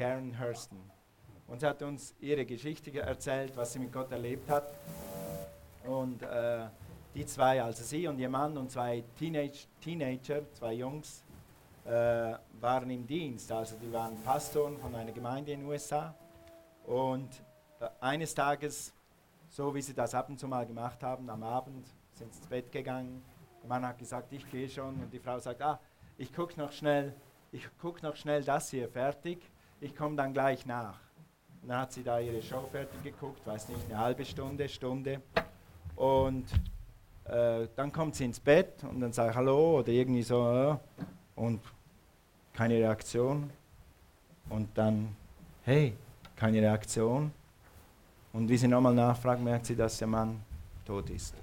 Karen Hurston. Und sie hat uns ihre Geschichte erzählt, was sie mit Gott erlebt hat. Und äh, die zwei, also sie und ihr Mann und zwei Teenage, Teenager, zwei Jungs, äh, waren im Dienst. Also die waren Pastoren von einer Gemeinde in den USA. Und äh, eines Tages, so wie sie das ab und zu mal gemacht haben, am Abend sind sie ins Bett gegangen. Der Mann hat gesagt, ich gehe schon. Und die Frau sagt, ah, ich gucke noch schnell, ich gucke noch schnell das hier fertig. Ich komme dann gleich nach. Dann hat sie da ihre Show fertig geguckt, weiß nicht, eine halbe Stunde, Stunde. Und äh, dann kommt sie ins Bett und dann sagt Hallo oder irgendwie so äh, und keine Reaktion. Und dann, hey, keine Reaktion. Und wie sie nochmal nachfragt, merkt sie, dass der Mann tot ist.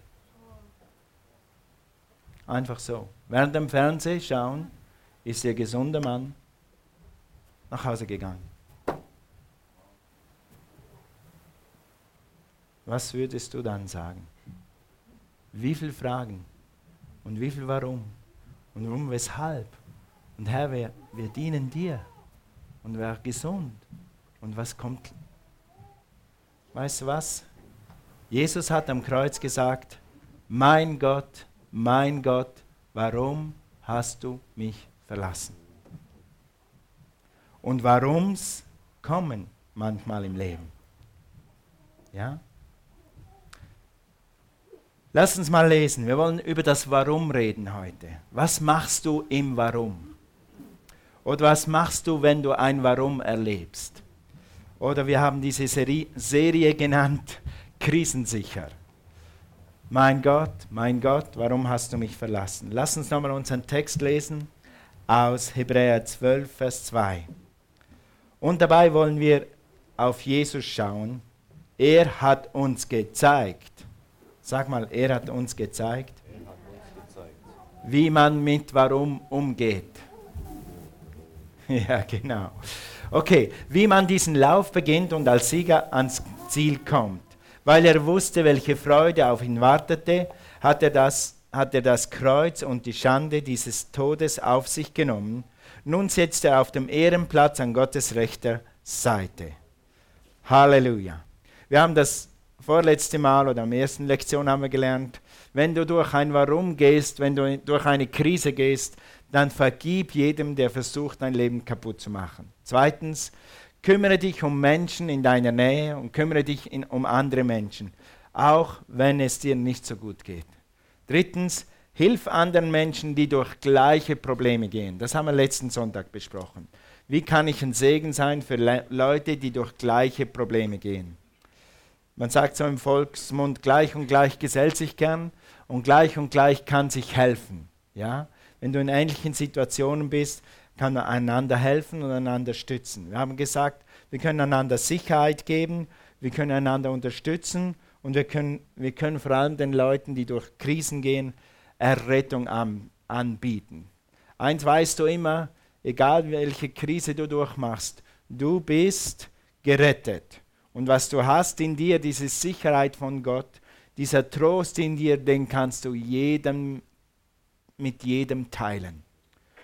Einfach so. Während dem Fernsehen schauen, ist der gesunde Mann nach Hause gegangen. Was würdest du dann sagen? Wie viele Fragen und wie viel Warum und warum, weshalb? Und Herr, wir, wir dienen dir und wer gesund und was kommt? Weißt du was? Jesus hat am Kreuz gesagt, mein Gott, mein Gott, warum hast du mich verlassen? Und warums kommen manchmal im Leben. Ja? Lass uns mal lesen. Wir wollen über das Warum reden heute. Was machst du im Warum? Oder was machst du, wenn du ein Warum erlebst? Oder wir haben diese Serie, Serie genannt Krisensicher. Mein Gott, mein Gott, warum hast du mich verlassen? Lass uns nochmal unseren Text lesen aus Hebräer 12, Vers 2. Und dabei wollen wir auf Jesus schauen. Er hat uns gezeigt. Sag mal, er hat uns gezeigt, wie man mit Warum umgeht. Ja, genau. Okay, wie man diesen Lauf beginnt und als Sieger ans Ziel kommt. Weil er wusste, welche Freude auf ihn wartete, hat er das, hat er das Kreuz und die Schande dieses Todes auf sich genommen. Nun sitzt er auf dem Ehrenplatz an Gottes rechter Seite. Halleluja. Wir haben das vorletzte Mal oder am ersten Lektion haben wir gelernt, wenn du durch ein Warum gehst, wenn du durch eine Krise gehst, dann vergib jedem, der versucht, dein Leben kaputt zu machen. Zweitens, kümmere dich um Menschen in deiner Nähe und kümmere dich in, um andere Menschen, auch wenn es dir nicht so gut geht. Drittens, hilf anderen Menschen, die durch gleiche Probleme gehen. Das haben wir letzten Sonntag besprochen. Wie kann ich ein Segen sein für Le Leute, die durch gleiche Probleme gehen? Man sagt so im Volksmund, gleich und gleich gesellt sich gern und gleich und gleich kann sich helfen. Ja? wenn du in ähnlichen Situationen bist, kann man einander helfen und einander stützen. Wir haben gesagt, wir können einander Sicherheit geben, wir können einander unterstützen und wir können, wir können vor allem den Leuten, die durch Krisen gehen, Errettung an, anbieten. Eins weißt du immer, egal welche Krise du durchmachst, du bist gerettet. Und was du hast in dir, diese Sicherheit von Gott, dieser Trost in dir, den kannst du jedem mit jedem teilen.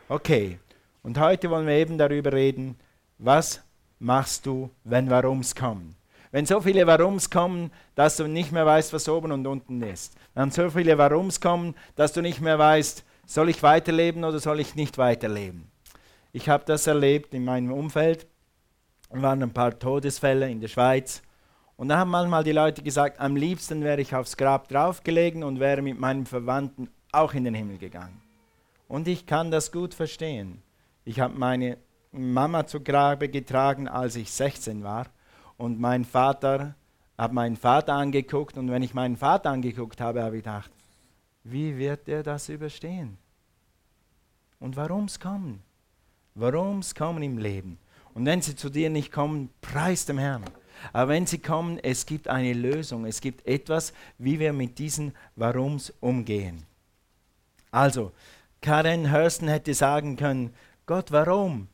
Okay, und heute wollen wir eben darüber reden, was machst du, wenn Warums kommen. Wenn so viele Warums kommen, dass du nicht mehr weißt, was oben und unten ist. Wenn so viele Warums kommen, dass du nicht mehr weißt, soll ich weiterleben oder soll ich nicht weiterleben. Ich habe das erlebt in meinem Umfeld. Es waren ein paar Todesfälle in der Schweiz. Und da haben manchmal die Leute gesagt, am liebsten wäre ich aufs Grab draufgelegen und wäre mit meinen Verwandten auch in den Himmel gegangen. Und ich kann das gut verstehen. Ich habe meine Mama zu Grabe getragen, als ich 16 war. Und mein Vater, habe meinen Vater angeguckt. Und wenn ich meinen Vater angeguckt habe, habe ich gedacht, wie wird er das überstehen? Und warum es kommen? Warum es kommen im Leben? Und wenn sie zu dir nicht kommen, preis dem Herrn. Aber wenn sie kommen, es gibt eine Lösung. Es gibt etwas, wie wir mit diesen Warums umgehen. Also, Karen Hurston hätte sagen können, Gott, warum?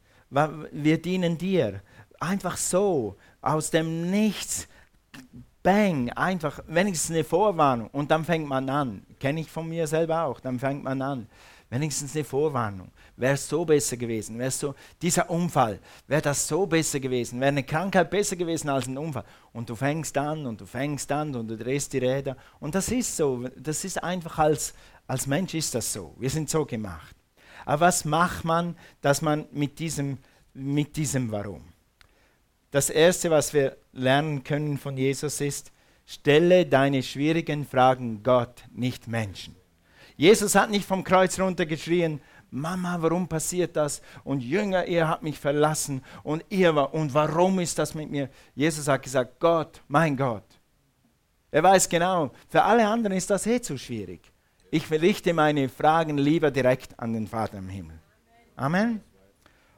Wir dienen dir. Einfach so, aus dem Nichts, bang, einfach wenigstens eine Vorwarnung und dann fängt man an. Kenne ich von mir selber auch, dann fängt man an. Wenigstens eine Vorwarnung. Wäre es so besser gewesen? Wäre so, dieser Unfall, wäre das so besser gewesen? Wäre eine Krankheit besser gewesen als ein Unfall? Und du fängst an und du fängst an und du drehst die Räder. Und das ist so. Das ist einfach als, als Mensch ist das so. Wir sind so gemacht. Aber was macht man, dass man mit diesem, mit diesem Warum? Das Erste, was wir lernen können von Jesus ist, stelle deine schwierigen Fragen Gott, nicht Menschen. Jesus hat nicht vom Kreuz runtergeschrien, Mama, warum passiert das? Und Jünger, ihr habt mich verlassen und ihr war, und warum ist das mit mir? Jesus hat gesagt, Gott, mein Gott. Er weiß genau, für alle anderen ist das eh zu schwierig. Ich richte meine Fragen lieber direkt an den Vater im Himmel. Amen.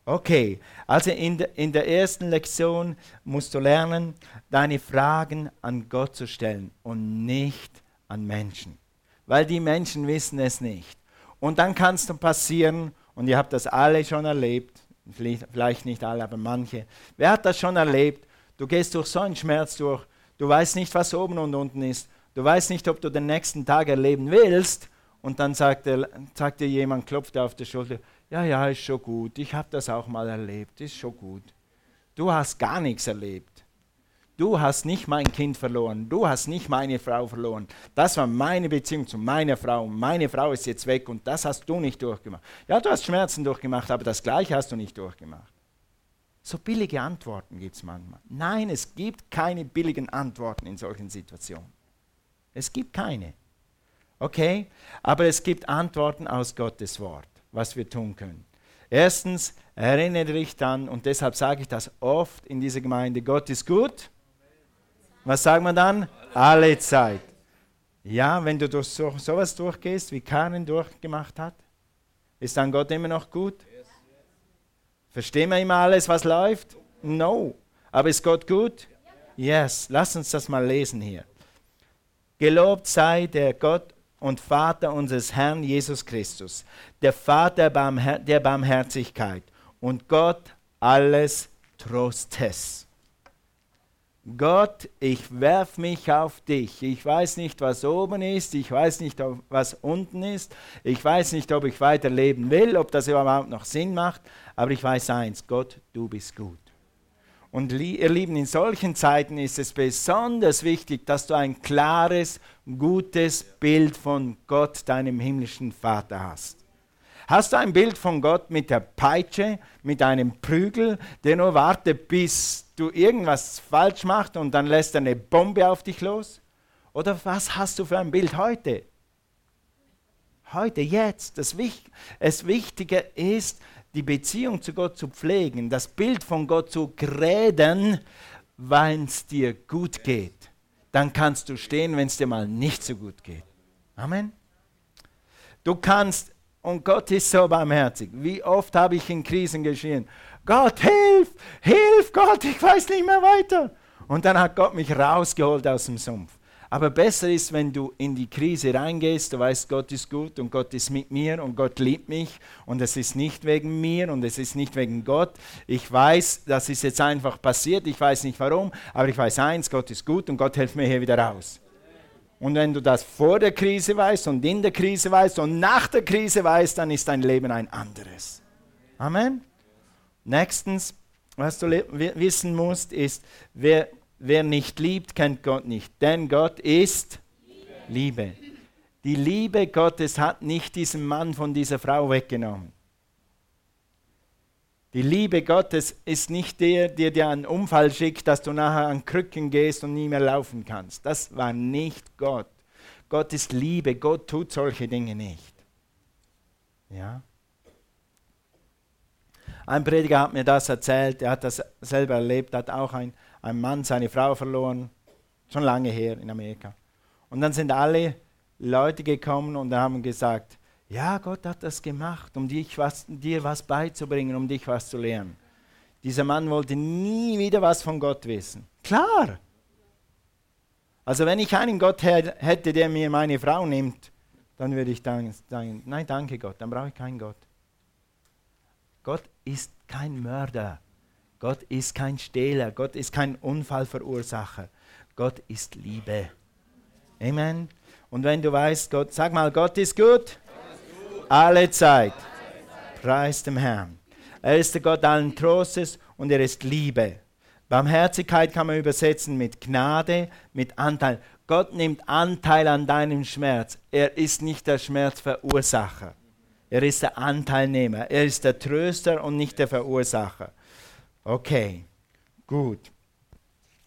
Okay, also in, de, in der ersten Lektion musst du lernen, deine Fragen an Gott zu stellen und nicht an Menschen. Weil die Menschen wissen es nicht. Und dann kann es passieren, und ihr habt das alle schon erlebt, vielleicht nicht alle, aber manche. Wer hat das schon erlebt? Du gehst durch so einen Schmerz durch, du weißt nicht, was oben und unten ist, du weißt nicht, ob du den nächsten Tag erleben willst, und dann sagt, sagt dir jemand, klopft auf die Schulter, ja, ja, ist schon gut, ich habe das auch mal erlebt, ist schon gut. Du hast gar nichts erlebt. Du hast nicht mein Kind verloren, du hast nicht meine Frau verloren. Das war meine Beziehung zu meiner Frau. Meine Frau ist jetzt weg und das hast du nicht durchgemacht. Ja, du hast Schmerzen durchgemacht, aber das gleiche hast du nicht durchgemacht. So billige Antworten gibt es manchmal. Nein, es gibt keine billigen Antworten in solchen Situationen. Es gibt keine. Okay? Aber es gibt Antworten aus Gottes Wort was wir tun können. Erstens, erinnere dich dann, und deshalb sage ich das oft in dieser Gemeinde, Gott ist gut. Was sagt man dann? Alle Zeit. Ja, wenn du durch so, sowas durchgehst, wie Karen durchgemacht hat, ist dann Gott immer noch gut? Verstehen wir immer alles, was läuft? No. Aber ist Gott gut? Yes. Lass uns das mal lesen hier. Gelobt sei der Gott und Vater unseres Herrn Jesus Christus, der Vater der Barmherzigkeit und Gott alles Trostes. Gott, ich werf mich auf dich. Ich weiß nicht, was oben ist, ich weiß nicht, was unten ist, ich weiß nicht, ob ich weiterleben will, ob das überhaupt noch Sinn macht, aber ich weiß eins, Gott, du bist gut. Und ihr Lieben, in solchen Zeiten ist es besonders wichtig, dass du ein klares, gutes Bild von Gott, deinem himmlischen Vater hast. Hast du ein Bild von Gott mit der Peitsche, mit einem Prügel, der nur wartet, bis du irgendwas falsch machst und dann lässt er eine Bombe auf dich los? Oder was hast du für ein Bild heute? Heute, jetzt. Das, das Wichtige ist, die Beziehung zu Gott zu pflegen, das Bild von Gott zu gräden, wenn es dir gut geht. Dann kannst du stehen, wenn es dir mal nicht so gut geht. Amen. Du kannst, und Gott ist so barmherzig. Wie oft habe ich in Krisen geschrien, Gott, hilf, hilf, Gott, ich weiß nicht mehr weiter. Und dann hat Gott mich rausgeholt aus dem Sumpf. Aber besser ist, wenn du in die Krise reingehst, du weißt, Gott ist gut und Gott ist mit mir und Gott liebt mich und es ist nicht wegen mir und es ist nicht wegen Gott. Ich weiß, das ist jetzt einfach passiert, ich weiß nicht warum, aber ich weiß eins, Gott ist gut und Gott hilft mir hier wieder raus. Und wenn du das vor der Krise weißt und in der Krise weißt und nach der Krise weißt, dann ist dein Leben ein anderes. Amen. Nächstens, was du wissen musst, ist, wer Wer nicht liebt, kennt Gott nicht, denn Gott ist Liebe. Liebe. Die Liebe Gottes hat nicht diesen Mann von dieser Frau weggenommen. Die Liebe Gottes ist nicht der, der dir einen Unfall schickt, dass du nachher an Krücken gehst und nie mehr laufen kannst. Das war nicht Gott. Gott ist Liebe. Gott tut solche Dinge nicht. Ja? Ein Prediger hat mir das erzählt, er hat das selber erlebt, hat auch ein, ein Mann seine Frau verloren, schon lange her in Amerika. Und dann sind alle Leute gekommen und haben gesagt, ja, Gott hat das gemacht, um dich was, dir was beizubringen, um dich was zu lernen. Dieser Mann wollte nie wieder was von Gott wissen. Klar. Also wenn ich einen Gott hätte, der mir meine Frau nimmt, dann würde ich sagen, nein, danke Gott, dann brauche ich keinen Gott. Gott ist kein Mörder. Gott ist kein Stehler, Gott ist kein Unfallverursacher. Gott ist Liebe. Amen. Und wenn du weißt, Gott, sag mal, Gott ist gut. Alle Zeit. Preis dem Herrn. Er ist der Gott allen Trostes und er ist Liebe. Barmherzigkeit kann man übersetzen mit Gnade, mit Anteil. Gott nimmt Anteil an deinem Schmerz. Er ist nicht der Schmerzverursacher. Er ist der Anteilnehmer. Er ist der Tröster und nicht der Verursacher. Okay, gut.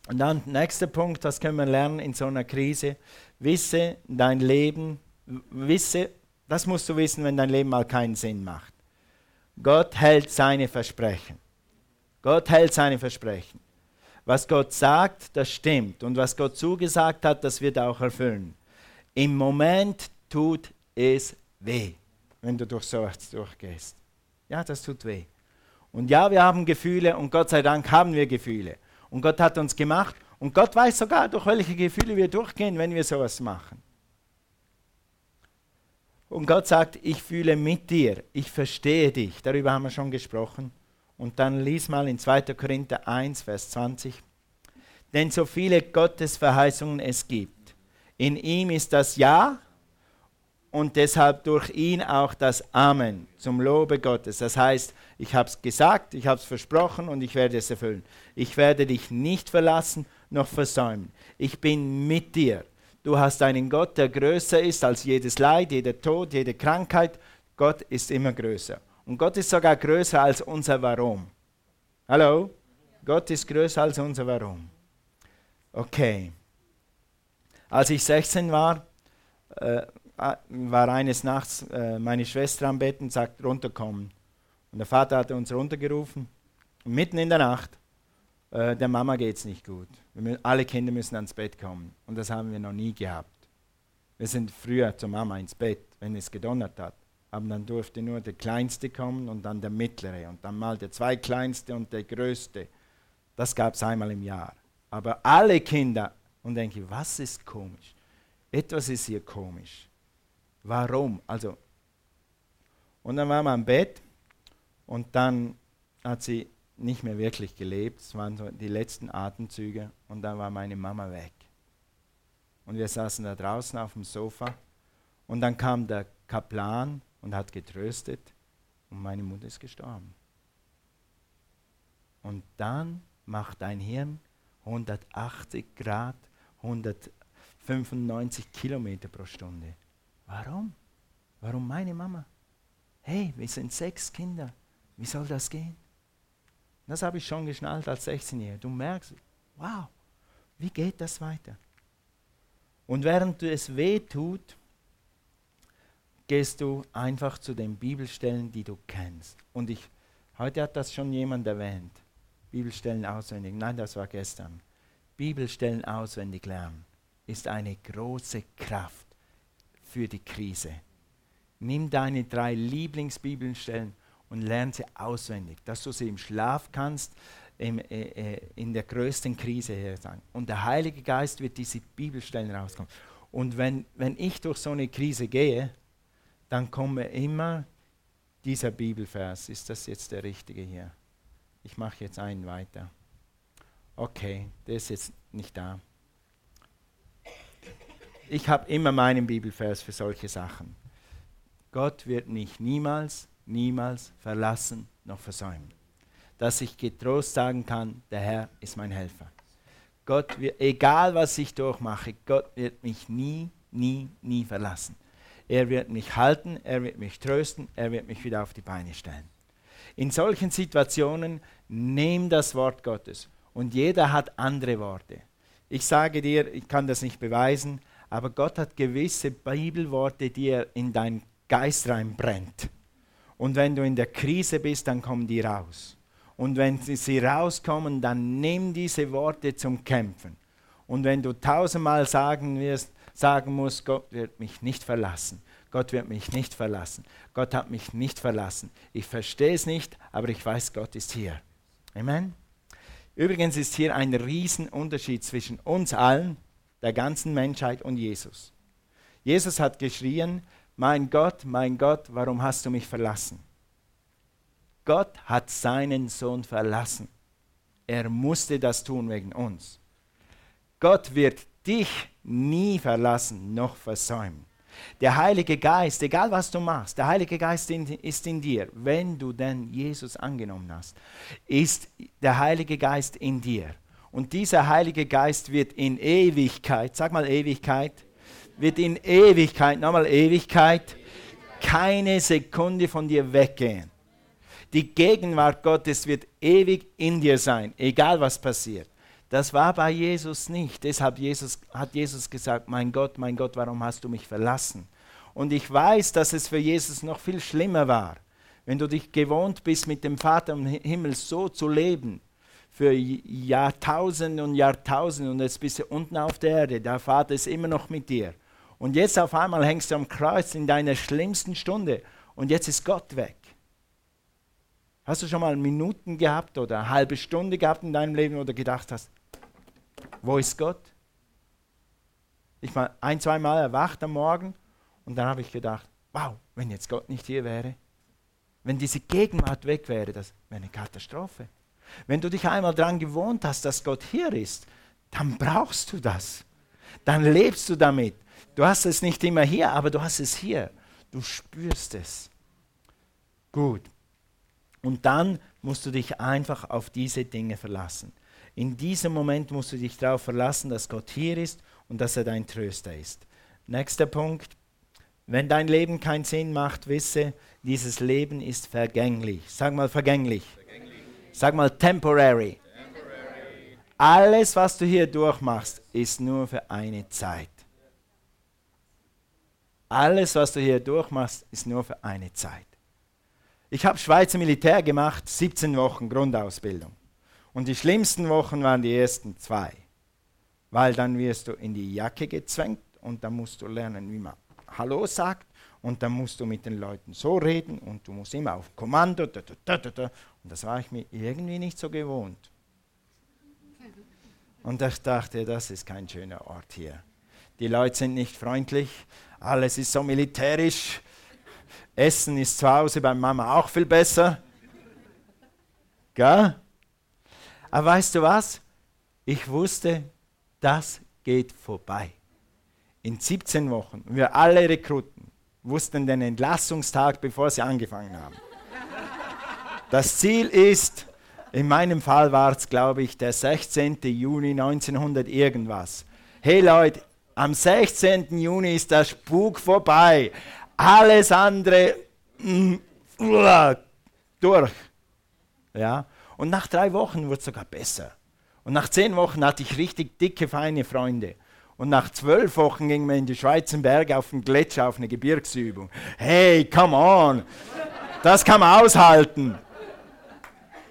Und dann nächster Punkt, das können wir lernen in so einer Krise. Wisse dein Leben, wisse, das musst du wissen, wenn dein Leben mal keinen Sinn macht. Gott hält seine Versprechen. Gott hält seine Versprechen. Was Gott sagt, das stimmt. Und was Gott zugesagt hat, das wird auch erfüllen. Im Moment tut es weh, wenn du durch sowas durchgehst. Ja, das tut weh. Und ja, wir haben Gefühle und Gott sei Dank haben wir Gefühle. Und Gott hat uns gemacht und Gott weiß sogar, durch welche Gefühle wir durchgehen, wenn wir sowas machen. Und Gott sagt, ich fühle mit dir, ich verstehe dich. Darüber haben wir schon gesprochen. Und dann lies mal in 2. Korinther 1, Vers 20. Denn so viele Gottesverheißungen es gibt, in ihm ist das Ja und deshalb durch ihn auch das Amen zum Lobe Gottes. Das heißt, ich habe es gesagt, ich habe es versprochen und ich werde es erfüllen. Ich werde dich nicht verlassen noch versäumen. Ich bin mit dir. Du hast einen Gott, der größer ist als jedes Leid, jeder Tod, jede Krankheit. Gott ist immer größer. Und Gott ist sogar größer als unser Warum. Hallo? Gott ist größer als unser Warum. Okay. Als ich 16 war, äh, war eines Nachts äh, meine Schwester am Bett und sagt, runterkommen. Und der Vater hatte uns runtergerufen. Und mitten in der Nacht, äh, der Mama geht es nicht gut. Alle Kinder müssen ans Bett kommen. Und das haben wir noch nie gehabt. Wir sind früher zur Mama ins Bett, wenn es gedonnert hat aber dann durfte nur der Kleinste kommen und dann der Mittlere und dann mal der Zweitkleinste und der Größte. Das gab es einmal im Jahr. Aber alle Kinder, und denke, was ist komisch? Etwas ist hier komisch. Warum? Also, und dann war man am Bett und dann hat sie nicht mehr wirklich gelebt. Es waren so die letzten Atemzüge und dann war meine Mama weg. Und wir saßen da draußen auf dem Sofa und dann kam der Kaplan und hat getröstet und meine Mutter ist gestorben. Und dann macht dein Hirn 180 Grad, 195 Kilometer pro Stunde. Warum? Warum meine Mama? Hey, wir sind sechs Kinder. Wie soll das gehen? Das habe ich schon geschnallt als 16-Jähriger. Du merkst, wow, wie geht das weiter? Und während es weh tut, gehst du einfach zu den Bibelstellen, die du kennst. Und ich, heute hat das schon jemand erwähnt. Bibelstellen auswendig. Nein, das war gestern. Bibelstellen auswendig lernen ist eine große Kraft für die Krise. Nimm deine drei Lieblingsbibelstellen und lerne sie auswendig, dass du sie im Schlaf kannst, im, äh, äh, in der größten Krise her sagen. Und der Heilige Geist wird diese Bibelstellen rauskommen. Und wenn, wenn ich durch so eine Krise gehe, dann komme immer dieser Bibelvers. Ist das jetzt der richtige hier? Ich mache jetzt einen weiter. Okay, der ist jetzt nicht da. Ich habe immer meinen Bibelvers für solche Sachen. Gott wird mich niemals, niemals verlassen noch versäumen. Dass ich getrost sagen kann, der Herr ist mein Helfer. Gott wird, egal was ich durchmache, Gott wird mich nie, nie, nie verlassen. Er wird mich halten, er wird mich trösten, er wird mich wieder auf die Beine stellen. In solchen Situationen nimm das Wort Gottes und jeder hat andere Worte. Ich sage dir, ich kann das nicht beweisen, aber Gott hat gewisse Bibelworte, die er in deinen Geist reinbrennt. Und wenn du in der Krise bist, dann kommen die raus. Und wenn sie rauskommen, dann nimm diese Worte zum Kämpfen. Und wenn du tausendmal sagen wirst, sagen muss, Gott wird mich nicht verlassen. Gott wird mich nicht verlassen. Gott hat mich nicht verlassen. Ich verstehe es nicht, aber ich weiß, Gott ist hier. Amen. Übrigens ist hier ein Riesenunterschied zwischen uns allen, der ganzen Menschheit und Jesus. Jesus hat geschrien, mein Gott, mein Gott, warum hast du mich verlassen? Gott hat seinen Sohn verlassen. Er musste das tun wegen uns. Gott wird dich nie verlassen noch versäumen. Der Heilige Geist, egal was du machst, der Heilige Geist ist in dir. Wenn du denn Jesus angenommen hast, ist der Heilige Geist in dir. Und dieser Heilige Geist wird in Ewigkeit, sag mal Ewigkeit, wird in Ewigkeit, nochmal Ewigkeit, keine Sekunde von dir weggehen. Die Gegenwart Gottes wird ewig in dir sein, egal was passiert. Das war bei Jesus nicht. Deshalb Jesus, hat Jesus gesagt, mein Gott, mein Gott, warum hast du mich verlassen? Und ich weiß, dass es für Jesus noch viel schlimmer war. Wenn du dich gewohnt bist, mit dem Vater im Himmel so zu leben, für Jahrtausende und Jahrtausende und jetzt bist du unten auf der Erde, der Vater ist immer noch mit dir. Und jetzt auf einmal hängst du am Kreuz in deiner schlimmsten Stunde und jetzt ist Gott weg. Hast du schon mal Minuten gehabt oder eine halbe Stunde gehabt in deinem Leben oder gedacht hast, wo ist Gott? Ich war ein, zwei Mal erwacht am Morgen und dann habe ich gedacht, wow, wenn jetzt Gott nicht hier wäre, wenn diese Gegenwart weg wäre, das wäre eine Katastrophe. Wenn du dich einmal daran gewohnt hast, dass Gott hier ist, dann brauchst du das. Dann lebst du damit. Du hast es nicht immer hier, aber du hast es hier. Du spürst es. Gut. Und dann musst du dich einfach auf diese Dinge verlassen. In diesem Moment musst du dich darauf verlassen, dass Gott hier ist und dass er dein Tröster ist. Nächster Punkt. Wenn dein Leben keinen Sinn macht, wisse, dieses Leben ist vergänglich. Sag mal vergänglich. Sag mal temporary. temporary. Alles, was du hier durchmachst, ist nur für eine Zeit. Alles, was du hier durchmachst, ist nur für eine Zeit. Ich habe Schweizer Militär gemacht, 17 Wochen Grundausbildung. Und die schlimmsten Wochen waren die ersten zwei. Weil dann wirst du in die Jacke gezwängt und dann musst du lernen, wie man Hallo sagt. Und dann musst du mit den Leuten so reden und du musst immer auf Kommando. Da, da, da, und das war ich mir irgendwie nicht so gewohnt. Und ich dachte, das ist kein schöner Ort hier. Die Leute sind nicht freundlich, alles ist so militärisch. Essen ist zu Hause bei Mama auch viel besser. Gell? Aber weißt du was? Ich wusste, das geht vorbei. In 17 Wochen, wir alle Rekruten wussten den Entlassungstag, bevor sie angefangen haben. Das Ziel ist, in meinem Fall war es, glaube ich, der 16. Juni 1900 irgendwas. Hey Leute, am 16. Juni ist der Spuk vorbei. Alles andere mm, durch. Ja? Und nach drei Wochen wurde es sogar besser. Und nach zehn Wochen hatte ich richtig dicke, feine Freunde. Und nach zwölf Wochen gingen wir in die Schweizer Berge auf den Gletscher auf eine Gebirgsübung. Hey, come on! Das kann man aushalten.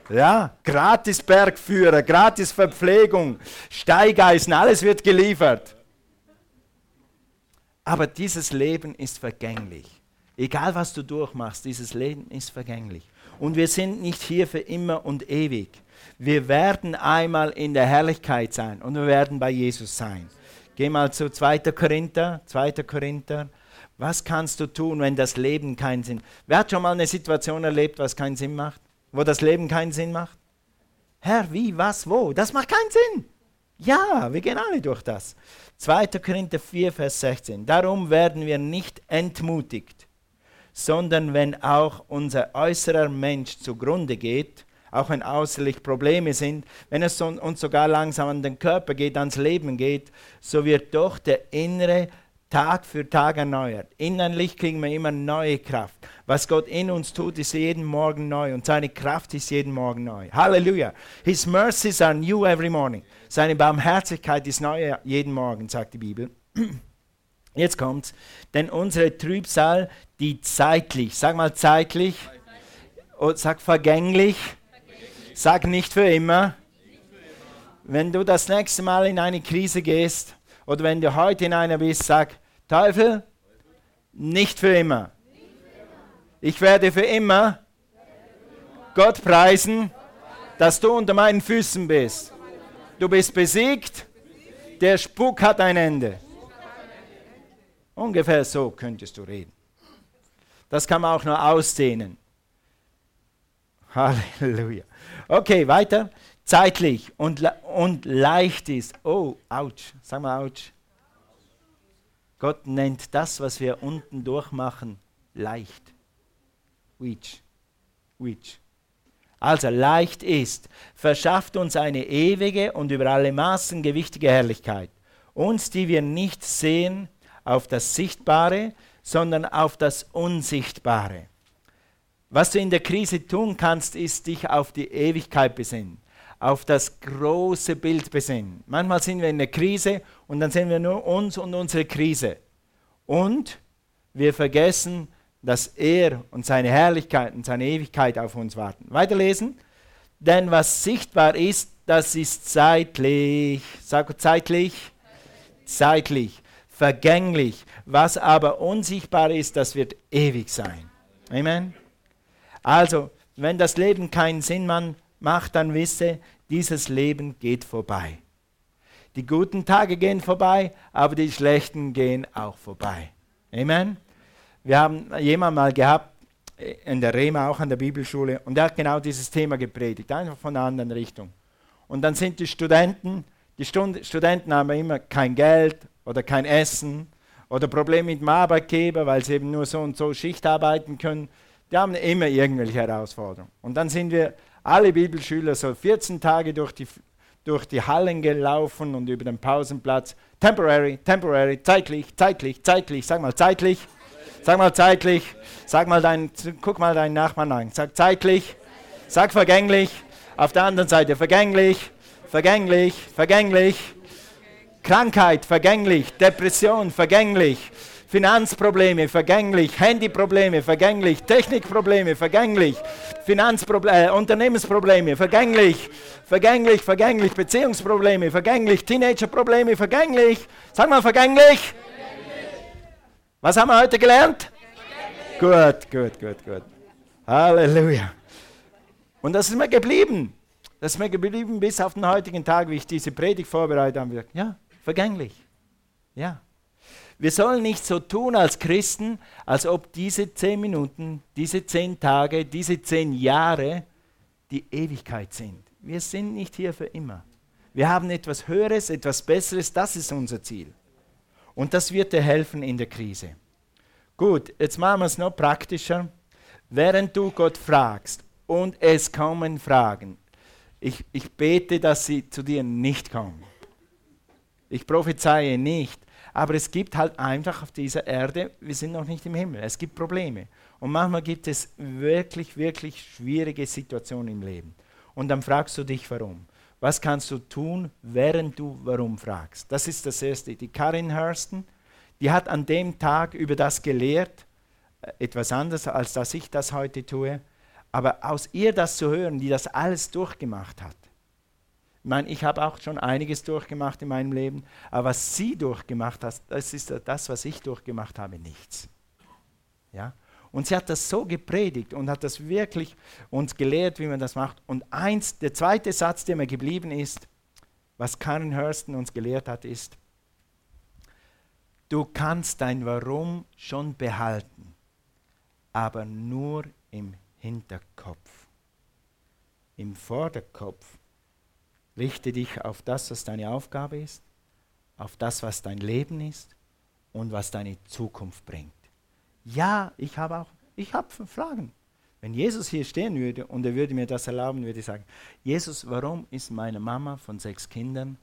Ja, gratis Bergführer, gratis Verpflegung, Steigeisen, alles wird geliefert. Aber dieses Leben ist vergänglich. Egal was du durchmachst, dieses Leben ist vergänglich. Und wir sind nicht hier für immer und ewig. Wir werden einmal in der Herrlichkeit sein und wir werden bei Jesus sein. Geh mal zu 2. Korinther, 2. Korinther. Was kannst du tun, wenn das Leben keinen Sinn macht? Wer hat schon mal eine Situation erlebt, was keinen Sinn macht? Wo das Leben keinen Sinn macht? Herr, wie, was, wo? Das macht keinen Sinn. Ja, wir gehen alle durch das. 2. Korinther 4, Vers 16. Darum werden wir nicht entmutigt, sondern wenn auch unser äußerer Mensch zugrunde geht, auch wenn äußerlich Probleme sind, wenn es uns sogar langsam an den Körper geht, ans Leben geht, so wird doch der innere Tag für Tag erneuert. Innerlich kriegen wir immer neue Kraft. Was Gott in uns tut, ist jeden Morgen neu und seine Kraft ist jeden Morgen neu. Halleluja. His mercies are new every morning. Seine Barmherzigkeit ist neu jeden Morgen, sagt die Bibel. Jetzt kommt's. Denn unsere Trübsal, die zeitlich, sag mal zeitlich, und sag vergänglich, sag nicht für immer. Wenn du das nächste Mal in eine Krise gehst oder wenn du heute in einer bist, sag, Teufel, nicht für immer. Ich werde für immer Gott preisen, dass du unter meinen Füßen bist. Du bist besiegt, der Spuk hat ein Ende. Ungefähr so könntest du reden. Das kann man auch nur ausdehnen. Halleluja. Okay, weiter. Zeitlich und, und leicht ist. Oh, ouch. Sag mal ouch. Gott nennt das, was wir unten durchmachen, leicht. Weach. Weach. Also leicht ist, verschafft uns eine ewige und über alle Maßen gewichtige Herrlichkeit. Uns, die wir nicht sehen auf das Sichtbare, sondern auf das Unsichtbare. Was du in der Krise tun kannst, ist dich auf die Ewigkeit besinnen, auf das große Bild besinnen. Manchmal sind wir in der Krise und dann sehen wir nur uns und unsere Krise. Und wir vergessen, dass er und seine Herrlichkeit und seine Ewigkeit auf uns warten. Weiterlesen. Denn was sichtbar ist, das ist zeitlich. Sag zeitlich. Zeitlich. Vergänglich. Was aber unsichtbar ist, das wird ewig sein. Amen. Also, wenn das Leben keinen Sinn macht, dann wisse, dieses Leben geht vorbei. Die guten Tage gehen vorbei, aber die schlechten gehen auch vorbei. Amen. Wir haben jemanden mal gehabt, in der Rema, auch an der Bibelschule, und der hat genau dieses Thema gepredigt, einfach von einer anderen Richtung. Und dann sind die Studenten, die Stund Studenten haben immer kein Geld oder kein Essen oder Probleme mit dem Arbeitgeber, weil sie eben nur so und so Schicht arbeiten können. Die haben immer irgendwelche Herausforderungen. Und dann sind wir alle Bibelschüler so 14 Tage durch die, durch die Hallen gelaufen und über den Pausenplatz. Temporary, temporary, zeitlich, zeitlich, zeitlich, sag mal zeitlich. Sag mal zeitlich. Sag mal dein, guck mal deinen Nachbarn an. Sag zeitlich. Sag vergänglich. Auf der anderen Seite vergänglich, vergänglich, vergänglich. Krankheit vergänglich, Depression vergänglich, Finanzprobleme vergänglich, Handyprobleme vergänglich, Technikprobleme vergänglich, Finanzprobleme, äh, Unternehmensprobleme vergänglich, vergänglich, vergänglich, Beziehungsprobleme vergänglich, Teenagerprobleme vergänglich. Sag mal vergänglich. Was haben wir heute gelernt? Gut, gut, gut, gut. Halleluja. Und das ist mir geblieben. Das ist mir geblieben bis auf den heutigen Tag, wie ich diese Predigt vorbereitet habe. Ja, vergänglich. Ja. Wir sollen nicht so tun als Christen, als ob diese zehn Minuten, diese zehn Tage, diese zehn Jahre die Ewigkeit sind. Wir sind nicht hier für immer. Wir haben etwas Höheres, etwas Besseres, das ist unser Ziel. Und das wird dir helfen in der Krise. Gut, jetzt machen wir es noch praktischer. Während du Gott fragst und es kommen Fragen, ich, ich bete, dass sie zu dir nicht kommen. Ich prophezeie nicht, aber es gibt halt einfach auf dieser Erde, wir sind noch nicht im Himmel, es gibt Probleme. Und manchmal gibt es wirklich, wirklich schwierige Situationen im Leben. Und dann fragst du dich, warum. Was kannst du tun, während du warum fragst? Das ist das Erste. Die Karin Hurston, die hat an dem Tag über das gelehrt, äh, etwas anderes, als dass ich das heute tue. Aber aus ihr das zu hören, die das alles durchgemacht hat. Ich meine, ich habe auch schon einiges durchgemacht in meinem Leben, aber was sie durchgemacht hat, das ist das, was ich durchgemacht habe, nichts. Ja? Und sie hat das so gepredigt und hat das wirklich uns gelehrt, wie man das macht. Und eins, der zweite Satz, der mir geblieben ist, was Karen Hurston uns gelehrt hat, ist, du kannst dein Warum schon behalten, aber nur im Hinterkopf. Im Vorderkopf richte dich auf das, was deine Aufgabe ist, auf das, was dein Leben ist und was deine Zukunft bringt. Ja, ich habe auch, ich habe Fragen. Wenn Jesus hier stehen würde und er würde mir das erlauben, würde ich sagen, Jesus, warum ist meine Mama von sechs Kindern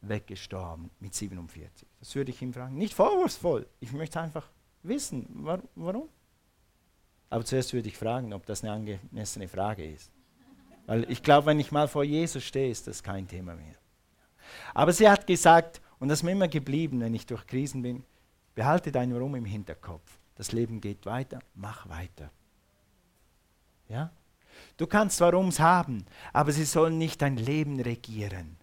weggestorben mit 47? Das würde ich ihm fragen. Nicht vorwurfsvoll, ich möchte einfach wissen, war, warum. Aber zuerst würde ich fragen, ob das eine angemessene Frage ist. Weil ich glaube, wenn ich mal vor Jesus stehe, ist das kein Thema mehr. Aber sie hat gesagt, und das ist mir immer geblieben, wenn ich durch Krisen bin, behalte dein Warum im Hinterkopf das Leben geht weiter, mach weiter. Ja? Du kannst Warums haben, aber sie sollen nicht dein Leben regieren.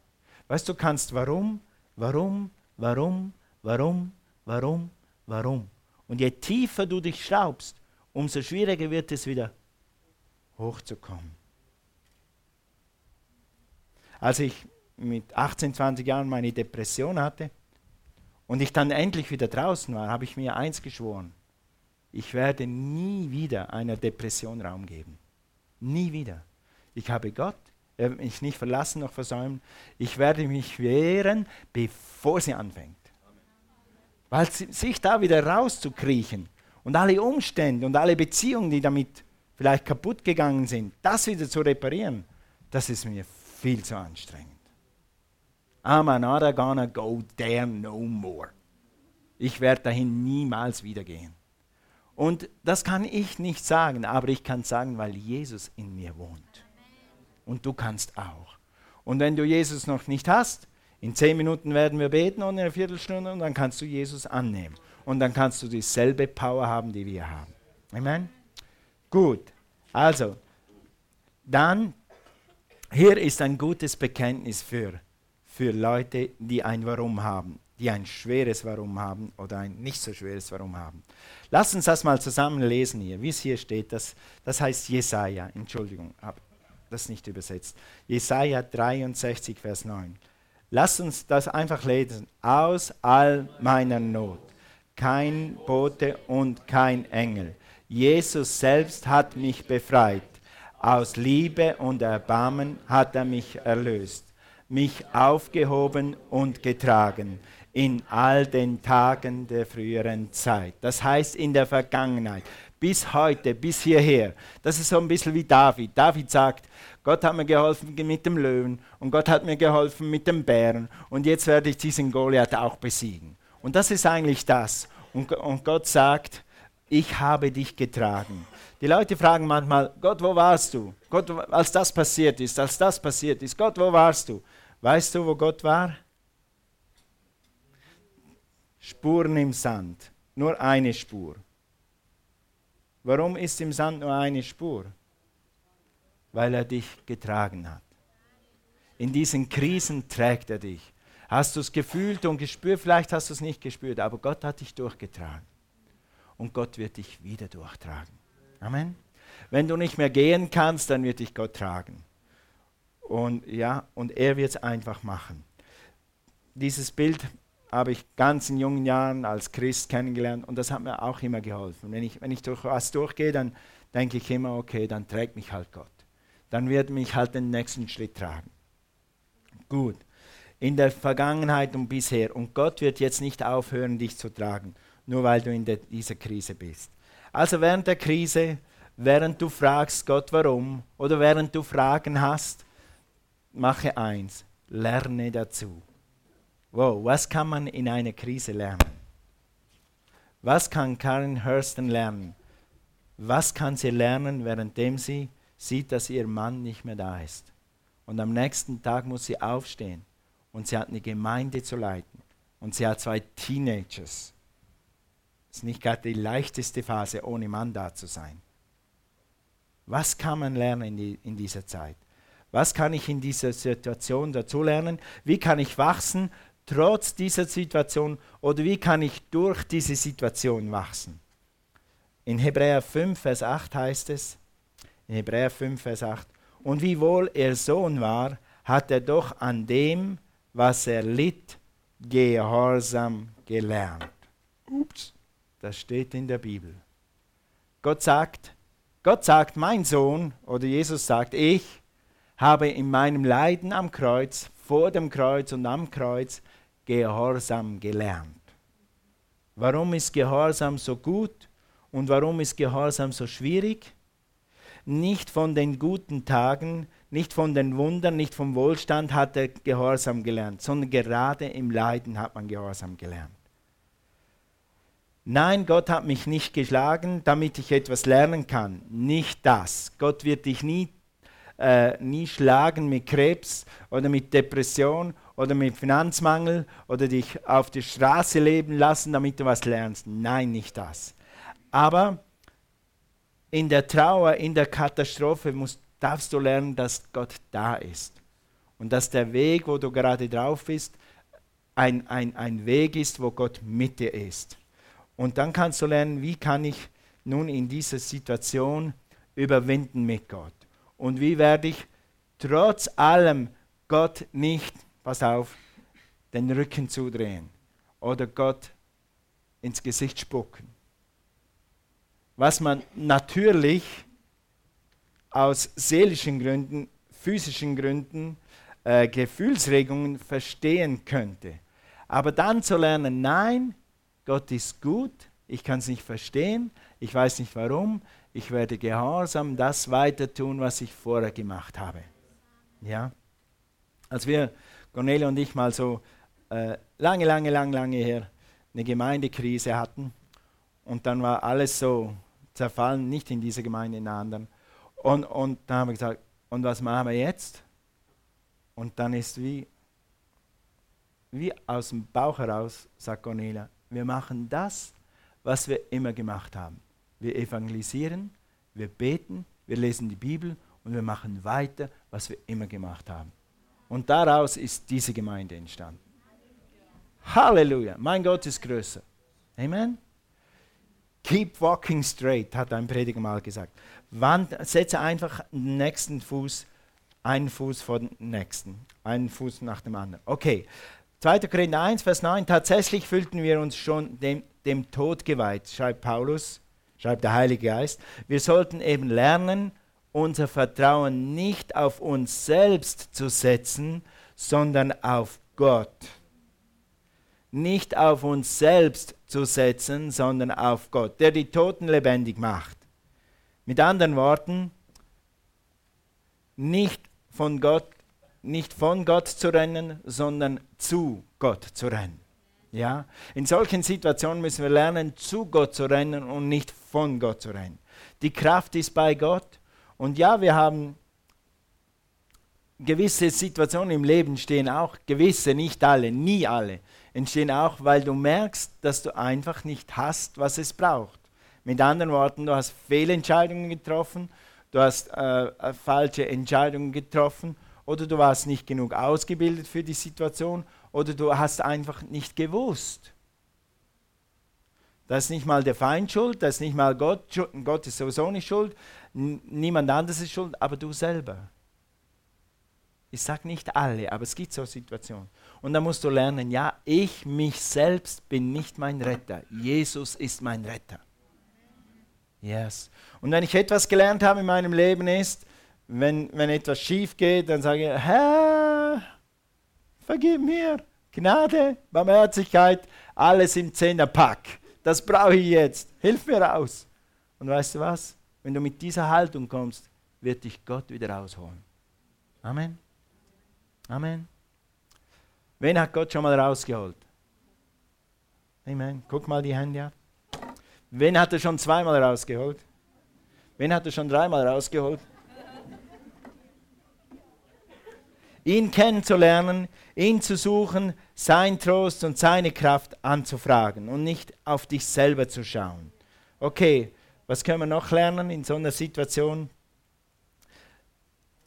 Weißt du, kannst warum, warum, warum, warum, warum, warum. Und je tiefer du dich schraubst, umso schwieriger wird es wieder hochzukommen. Als ich mit 18, 20 Jahren meine Depression hatte und ich dann endlich wieder draußen war, habe ich mir eins geschworen ich werde nie wieder einer Depression Raum geben. Nie wieder. Ich habe Gott, er wird mich nicht verlassen noch versäumen. Ich werde mich wehren, bevor sie anfängt. Weil sich da wieder rauszukriechen und alle Umstände und alle Beziehungen, die damit vielleicht kaputt gegangen sind, das wieder zu reparieren, das ist mir viel zu anstrengend. I'm not gonna go there no more. Ich werde dahin niemals wieder gehen. Und das kann ich nicht sagen, aber ich kann sagen, weil Jesus in mir wohnt. Und du kannst auch. Und wenn du Jesus noch nicht hast, in zehn Minuten werden wir beten und in einer Viertelstunde und dann kannst du Jesus annehmen. Und dann kannst du dieselbe Power haben, die wir haben. Amen. Gut. Also, dann, hier ist ein gutes Bekenntnis für, für Leute, die ein Warum haben die ein schweres Warum haben oder ein nicht so schweres Warum haben. Lass uns das mal zusammen lesen hier, wie es hier steht. Das, das heißt Jesaja, Entschuldigung, habe das nicht übersetzt. Jesaja 63, Vers 9. Lass uns das einfach lesen. Aus all meiner Not, kein Bote und kein Engel. Jesus selbst hat mich befreit. Aus Liebe und Erbarmen hat er mich erlöst, mich aufgehoben und getragen in all den Tagen der früheren Zeit. Das heißt in der Vergangenheit, bis heute, bis hierher. Das ist so ein bisschen wie David. David sagt, Gott hat mir geholfen mit dem Löwen und Gott hat mir geholfen mit dem Bären und jetzt werde ich diesen Goliath auch besiegen. Und das ist eigentlich das. Und, und Gott sagt, ich habe dich getragen. Die Leute fragen manchmal, Gott, wo warst du? Gott, als das passiert ist, als das passiert ist, Gott, wo warst du? Weißt du, wo Gott war? Spuren im Sand, nur eine Spur. Warum ist im Sand nur eine Spur? Weil er dich getragen hat. In diesen Krisen trägt er dich. Hast du es gefühlt und gespürt? Vielleicht hast du es nicht gespürt, aber Gott hat dich durchgetragen. Und Gott wird dich wieder durchtragen. Amen. Wenn du nicht mehr gehen kannst, dann wird dich Gott tragen. Und ja, und er wird es einfach machen. Dieses Bild habe ich ganz in jungen Jahren als Christ kennengelernt und das hat mir auch immer geholfen. Wenn ich, wenn ich durch was durchgehe, dann denke ich immer, okay, dann trägt mich halt Gott. Dann wird mich halt den nächsten Schritt tragen. Gut. In der Vergangenheit und bisher. Und Gott wird jetzt nicht aufhören, dich zu tragen, nur weil du in dieser Krise bist. Also während der Krise, während du fragst Gott warum oder während du Fragen hast, mache eins, lerne dazu. Wow, was kann man in einer Krise lernen? Was kann Karen Hurston lernen? Was kann sie lernen, währenddem sie sieht, dass ihr Mann nicht mehr da ist? Und am nächsten Tag muss sie aufstehen und sie hat eine Gemeinde zu leiten. Und sie hat zwei Teenagers. Das ist nicht gerade die leichteste Phase, ohne Mann da zu sein. Was kann man lernen in, die, in dieser Zeit? Was kann ich in dieser Situation dazu lernen? Wie kann ich wachsen, trotz dieser Situation oder wie kann ich durch diese Situation wachsen? In Hebräer 5, Vers 8 heißt es, in Hebräer 5, Vers 8, und wiewohl er Sohn war, hat er doch an dem, was er litt, Gehorsam gelernt. Ups, das steht in der Bibel. Gott sagt, Gott sagt, mein Sohn, oder Jesus sagt, ich habe in meinem Leiden am Kreuz, vor dem Kreuz und am Kreuz Gehorsam gelernt. Warum ist Gehorsam so gut und warum ist Gehorsam so schwierig? Nicht von den guten Tagen, nicht von den Wundern, nicht vom Wohlstand hat er Gehorsam gelernt, sondern gerade im Leiden hat man Gehorsam gelernt. Nein, Gott hat mich nicht geschlagen, damit ich etwas lernen kann. Nicht das. Gott wird dich nie, äh, nie schlagen mit Krebs oder mit Depression oder mit Finanzmangel oder dich auf der Straße leben lassen, damit du was lernst. Nein, nicht das. Aber in der Trauer, in der Katastrophe musst, darfst du lernen, dass Gott da ist. Und dass der Weg, wo du gerade drauf bist, ein, ein, ein Weg ist, wo Gott mit dir ist. Und dann kannst du lernen, wie kann ich nun in dieser Situation überwinden mit Gott. Und wie werde ich trotz allem Gott nicht pass auf, den Rücken zudrehen oder Gott ins Gesicht spucken. Was man natürlich aus seelischen Gründen, physischen Gründen, äh, Gefühlsregungen verstehen könnte. Aber dann zu lernen, nein, Gott ist gut, ich kann es nicht verstehen, ich weiß nicht warum, ich werde gehorsam das weiter tun, was ich vorher gemacht habe. Ja? Als wir, Cornelia und ich, mal so äh, lange, lange, lange, lange her eine Gemeindekrise hatten und dann war alles so zerfallen, nicht in dieser Gemeinde, in einer anderen. Und, und dann haben wir gesagt, und was machen wir jetzt? Und dann ist wie, wie aus dem Bauch heraus, sagt Cornelia, wir machen das, was wir immer gemacht haben. Wir evangelisieren, wir beten, wir lesen die Bibel und wir machen weiter, was wir immer gemacht haben. Und daraus ist diese Gemeinde entstanden. Halleluja, mein Gott ist größer. Amen. Keep walking straight, hat ein Prediger mal gesagt. Wand, setze einfach den nächsten Fuß, einen Fuß vor den nächsten, einen Fuß nach dem anderen. Okay, 2. Korinther 1, Vers 9. Tatsächlich fühlten wir uns schon dem, dem Tod geweiht, schreibt Paulus, schreibt der Heilige Geist. Wir sollten eben lernen, unser Vertrauen nicht auf uns selbst zu setzen, sondern auf Gott nicht auf uns selbst zu setzen, sondern auf Gott, der die Toten lebendig macht. Mit anderen Worten, nicht von Gott, nicht von Gott zu rennen, sondern zu Gott zu rennen. Ja? In solchen Situationen müssen wir lernen, zu Gott zu rennen und nicht von Gott zu rennen. Die Kraft ist bei Gott. Und ja, wir haben gewisse Situationen im Leben stehen auch, gewisse, nicht alle, nie alle, entstehen auch, weil du merkst, dass du einfach nicht hast, was es braucht. Mit anderen Worten, du hast Fehlentscheidungen getroffen, du hast äh, äh, falsche Entscheidungen getroffen oder du warst nicht genug ausgebildet für die Situation oder du hast einfach nicht gewusst. Das ist nicht mal der Feind schuld, das ist nicht mal Gott, Gott ist sowieso nicht schuld, niemand anderes ist schuld, aber du selber. Ich sage nicht alle, aber es gibt so Situationen. Und da musst du lernen, ja, ich, mich selbst bin nicht mein Retter. Jesus ist mein Retter. Yes. Und wenn ich etwas gelernt habe in meinem Leben ist, wenn, wenn etwas schief geht, dann sage ich, Herr, vergib mir. Gnade, Barmherzigkeit, alles im Zehnerpack. Das brauche ich jetzt. Hilf mir raus. Und weißt du was? Wenn du mit dieser Haltung kommst, wird dich Gott wieder rausholen. Amen. Amen. Wen hat Gott schon mal rausgeholt? Amen. Guck mal die Hände ab. Wen hat er schon zweimal rausgeholt? Wen hat er schon dreimal rausgeholt? Ihn kennenzulernen, ihn zu suchen, sein Trost und seine Kraft anzufragen und nicht auf dich selber zu schauen. Okay, was können wir noch lernen in so einer Situation?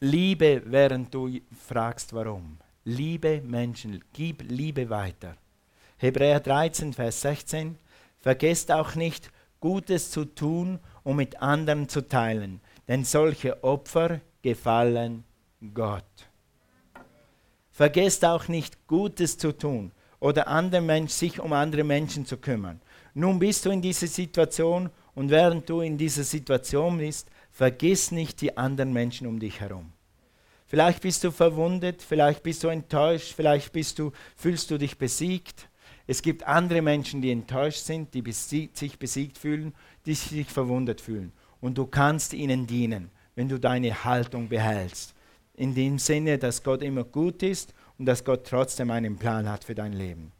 Liebe, während du fragst, warum. Liebe Menschen, gib Liebe weiter. Hebräer 13, Vers 16. Vergesst auch nicht, Gutes zu tun und mit anderen zu teilen, denn solche Opfer gefallen Gott. Vergesst auch nicht, Gutes zu tun oder andere Mensch, sich um andere Menschen zu kümmern. Nun bist du in dieser Situation und während du in dieser Situation bist, vergiss nicht die anderen Menschen um dich herum. Vielleicht bist du verwundet, vielleicht bist du enttäuscht, vielleicht bist du, fühlst du dich besiegt. Es gibt andere Menschen, die enttäuscht sind, die besiegt, sich besiegt fühlen, die sich verwundet fühlen. Und du kannst ihnen dienen, wenn du deine Haltung behältst. In dem Sinne, dass Gott immer gut ist und dass Gott trotzdem einen Plan hat für dein Leben.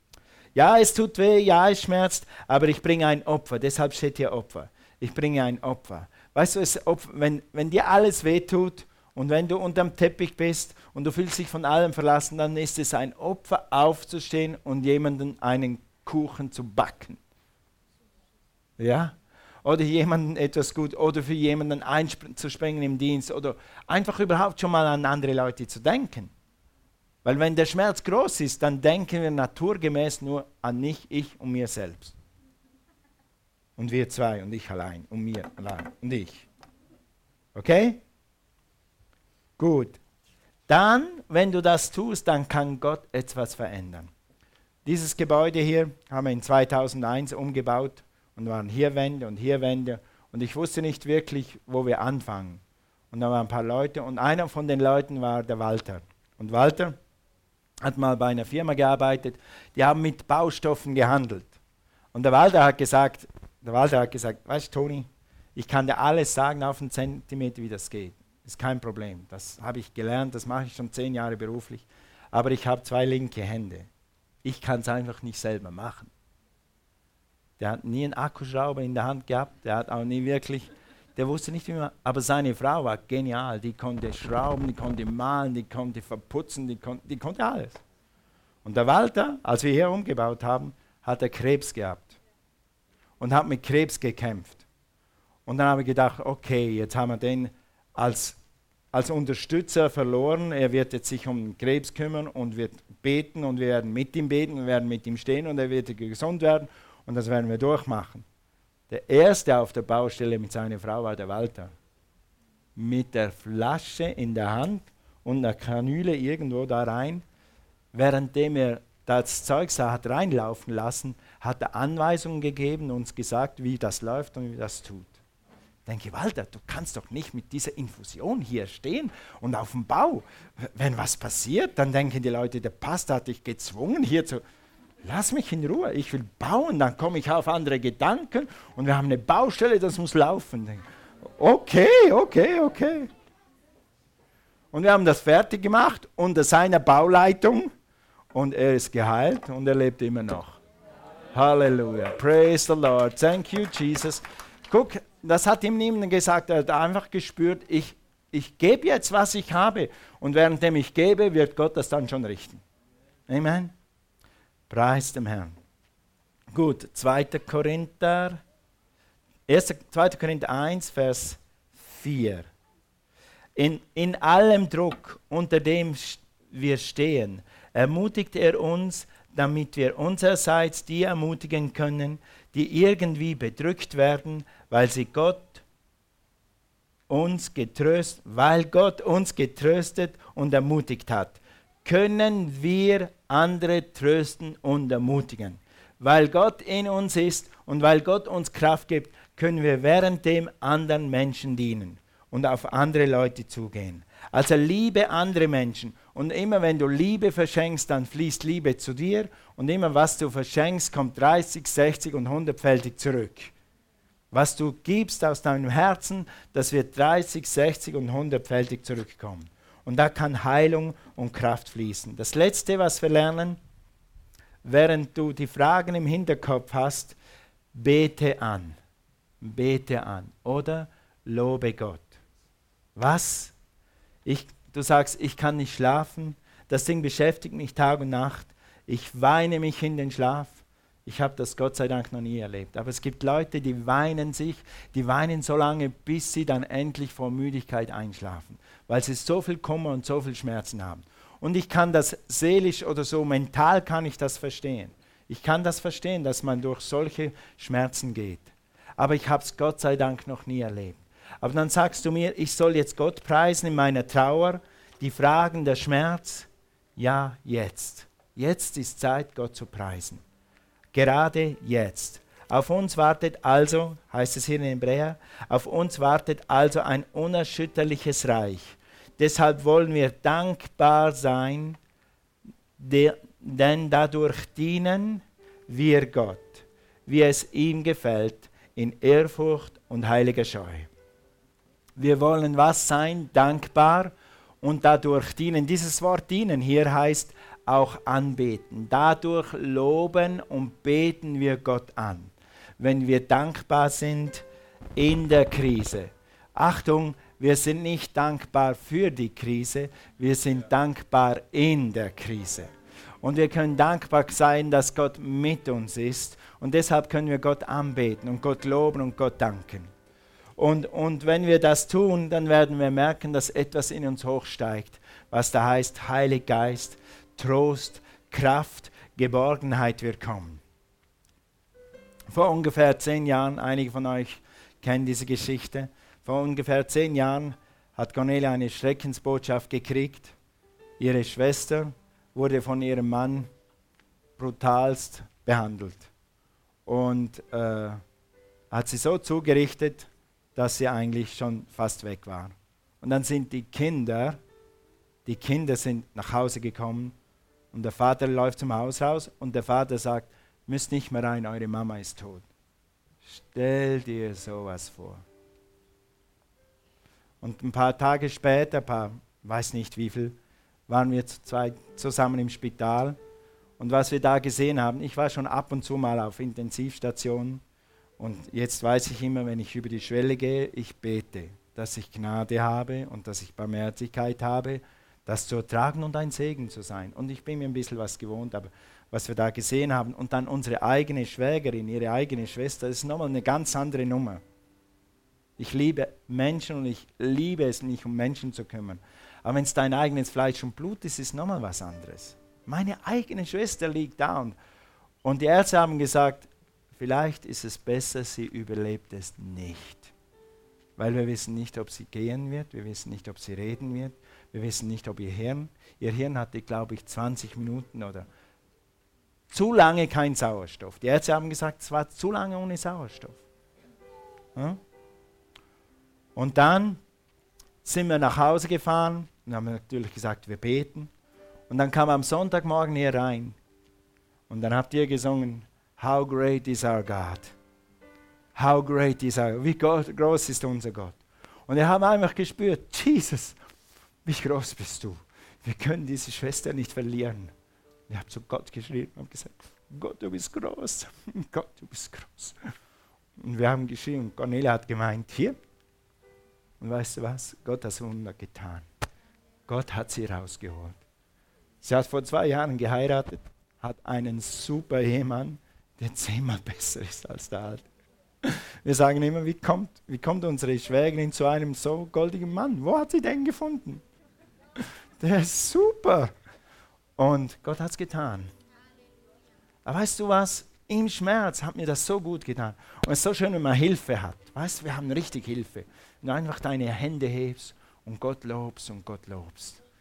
Ja, es tut weh, ja, es schmerzt, aber ich bringe ein Opfer. Deshalb steht hier Opfer. Ich bringe ein Opfer. Weißt du, es, wenn, wenn dir alles weh tut und wenn du unterm Teppich bist und du fühlst dich von allem verlassen, dann ist es ein Opfer, aufzustehen und jemanden einen Kuchen zu backen. Ja? Oder jemanden etwas gut, oder für jemanden einzuspringen im Dienst, oder einfach überhaupt schon mal an andere Leute zu denken. Weil wenn der Schmerz groß ist, dann denken wir naturgemäß nur an mich, ich und mir selbst. Und wir zwei und ich allein und mir allein und ich. Okay? Gut. Dann, wenn du das tust, dann kann Gott etwas verändern. Dieses Gebäude hier haben wir in 2001 umgebaut und waren hier Wände und hier Wände und ich wusste nicht wirklich, wo wir anfangen. Und da waren ein paar Leute und einer von den Leuten war der Walter. Und Walter hat mal bei einer Firma gearbeitet, die haben mit Baustoffen gehandelt. Und der Walter hat gesagt, der Walter hat gesagt, weißt du, Toni, ich kann dir alles sagen auf einen Zentimeter, wie das geht. Ist kein Problem. Das habe ich gelernt, das mache ich schon zehn Jahre beruflich. Aber ich habe zwei linke Hände. Ich kann es einfach nicht selber machen. Der hat nie einen Akkuschrauber in der Hand gehabt, der hat auch nie wirklich, der wusste nicht, wie man, aber seine Frau war genial, die konnte schrauben, die konnte malen, die konnte verputzen, die, kon die konnte alles. Und der Walter, als wir hier umgebaut haben, hat er Krebs gehabt und hat mit Krebs gekämpft. Und dann habe ich gedacht, okay, jetzt haben wir den als, als Unterstützer verloren. Er wird jetzt sich um den Krebs kümmern und wird beten und wir werden mit ihm beten und werden mit ihm stehen und er wird gesund werden und das werden wir durchmachen. Der erste auf der Baustelle mit seiner Frau war der Walter. Mit der Flasche in der Hand und einer Kanüle irgendwo da rein. Währenddem er das Zeug sah, hat reinlaufen lassen, hat er Anweisungen gegeben, uns gesagt, wie das läuft und wie das tut. Ich denke, Walter, du kannst doch nicht mit dieser Infusion hier stehen und auf dem Bau. Wenn was passiert, dann denken die Leute, der Pastor hat dich gezwungen, hier zu. Lass mich in Ruhe, ich will bauen, dann komme ich auf andere Gedanken und wir haben eine Baustelle, das muss laufen. Okay, okay, okay. Und wir haben das fertig gemacht unter seiner Bauleitung und er ist geheilt und er lebt immer noch. Halleluja. Praise the Lord. Thank you, Jesus. Guck, das hat ihm niemand gesagt. Er hat einfach gespürt, ich, ich gebe jetzt, was ich habe. Und währenddem ich gebe, wird Gott das dann schon richten. Amen. Preis dem Herrn. Gut, 2. Korinther, 1, 2. Korinther 1, Vers 4. In, in allem Druck, unter dem wir stehen, ermutigt er uns, damit wir unsererseits die ermutigen können, die irgendwie bedrückt werden, weil sie Gott uns getröstet, weil Gott uns getröstet und ermutigt hat können wir andere trösten und ermutigen. Weil Gott in uns ist und weil Gott uns Kraft gibt, können wir währenddem anderen Menschen dienen und auf andere Leute zugehen. Also liebe andere Menschen. Und immer wenn du Liebe verschenkst, dann fließt Liebe zu dir. Und immer was du verschenkst, kommt 30, 60 und 100-fältig zurück. Was du gibst aus deinem Herzen, das wird 30, 60 und 100-fältig zurückkommen. Und da kann Heilung und Kraft fließen. Das Letzte, was wir lernen, während du die Fragen im Hinterkopf hast, bete an. Bete an oder lobe Gott. Was? Ich, du sagst, ich kann nicht schlafen. Das Ding beschäftigt mich Tag und Nacht. Ich weine mich in den Schlaf. Ich habe das Gott sei Dank noch nie erlebt. Aber es gibt Leute, die weinen sich, die weinen so lange, bis sie dann endlich vor Müdigkeit einschlafen weil sie so viel Kummer und so viel Schmerzen haben. Und ich kann das seelisch oder so mental kann ich das verstehen. Ich kann das verstehen, dass man durch solche Schmerzen geht. Aber ich habe es Gott sei Dank noch nie erlebt. Aber dann sagst du mir, ich soll jetzt Gott preisen in meiner Trauer, die Fragen der Schmerz. Ja, jetzt. Jetzt ist Zeit, Gott zu preisen. Gerade jetzt. Auf uns wartet also, heißt es hier in Hebräer, auf uns wartet also ein unerschütterliches Reich Deshalb wollen wir dankbar sein, denn dadurch dienen wir Gott, wie es ihm gefällt, in Ehrfurcht und heiliger Scheu. Wir wollen was sein? Dankbar und dadurch dienen. Dieses Wort dienen hier heißt auch anbeten. Dadurch loben und beten wir Gott an, wenn wir dankbar sind in der Krise. Achtung, wir sind nicht dankbar für die Krise, wir sind dankbar in der Krise. Und wir können dankbar sein, dass Gott mit uns ist. Und deshalb können wir Gott anbeten und Gott loben und Gott danken. Und, und wenn wir das tun, dann werden wir merken, dass etwas in uns hochsteigt, was da heißt, Heilig Geist, Trost, Kraft, Geborgenheit wird kommen. Vor ungefähr zehn Jahren, einige von euch kennen diese Geschichte, vor ungefähr zehn Jahren hat Cornelia eine Schreckensbotschaft gekriegt. Ihre Schwester wurde von ihrem Mann brutalst behandelt und äh, hat sie so zugerichtet, dass sie eigentlich schon fast weg war. Und dann sind die Kinder, die Kinder sind nach Hause gekommen und der Vater läuft zum Haus raus und der Vater sagt, müsst nicht mehr rein, eure Mama ist tot. Stell dir sowas vor. Und ein paar Tage später, paar, weiß nicht wie viel, waren wir zwei zusammen im Spital. Und was wir da gesehen haben, ich war schon ab und zu mal auf Intensivstationen. Und jetzt weiß ich immer, wenn ich über die Schwelle gehe, ich bete, dass ich Gnade habe und dass ich Barmherzigkeit habe, das zu ertragen und ein Segen zu sein. Und ich bin mir ein bisschen was gewohnt, aber was wir da gesehen haben, und dann unsere eigene Schwägerin, ihre eigene Schwester, das ist nochmal eine ganz andere Nummer. Ich liebe Menschen und ich liebe es, mich um Menschen zu kümmern. Aber wenn es dein eigenes Fleisch und Blut ist, ist nochmal was anderes. Meine eigene Schwester liegt da und, und die Ärzte haben gesagt, vielleicht ist es besser, sie überlebt es nicht. Weil wir wissen nicht, ob sie gehen wird, wir wissen nicht, ob sie reden wird, wir wissen nicht, ob ihr Hirn, ihr Hirn hatte, glaube ich, 20 Minuten oder zu lange kein Sauerstoff. Die Ärzte haben gesagt, es war zu lange ohne Sauerstoff. Hm? Und dann sind wir nach Hause gefahren und haben natürlich gesagt, wir beten. Und dann kam am Sonntagmorgen hier rein. Und dann habt ihr gesungen, How great is our God. How great is our God. Wie groß ist unser Gott. Und wir haben einfach gespürt, Jesus, wie groß bist du. Wir können diese Schwester nicht verlieren. Ich habe zu Gott geschrien und gesagt, Gott, du bist groß. Gott, du bist groß. Und wir haben geschrien und Cornelia hat gemeint, hier, und weißt du was? Gott hat das Wunder getan. Gott hat sie rausgeholt. Sie hat vor zwei Jahren geheiratet, hat einen super Ehemann, der zehnmal besser ist als der alte. Wir sagen immer, wie kommt, wie kommt unsere Schwägerin zu einem so goldigen Mann? Wo hat sie den gefunden? Der ist super. Und Gott hat es getan. Aber weißt du was? Im Schmerz hat mir das so gut getan. Und es ist so schön, wenn man Hilfe hat. Weißt du, wir haben richtig Hilfe. Du einfach deine Hände hebst und Gott lobst und Gott lobst.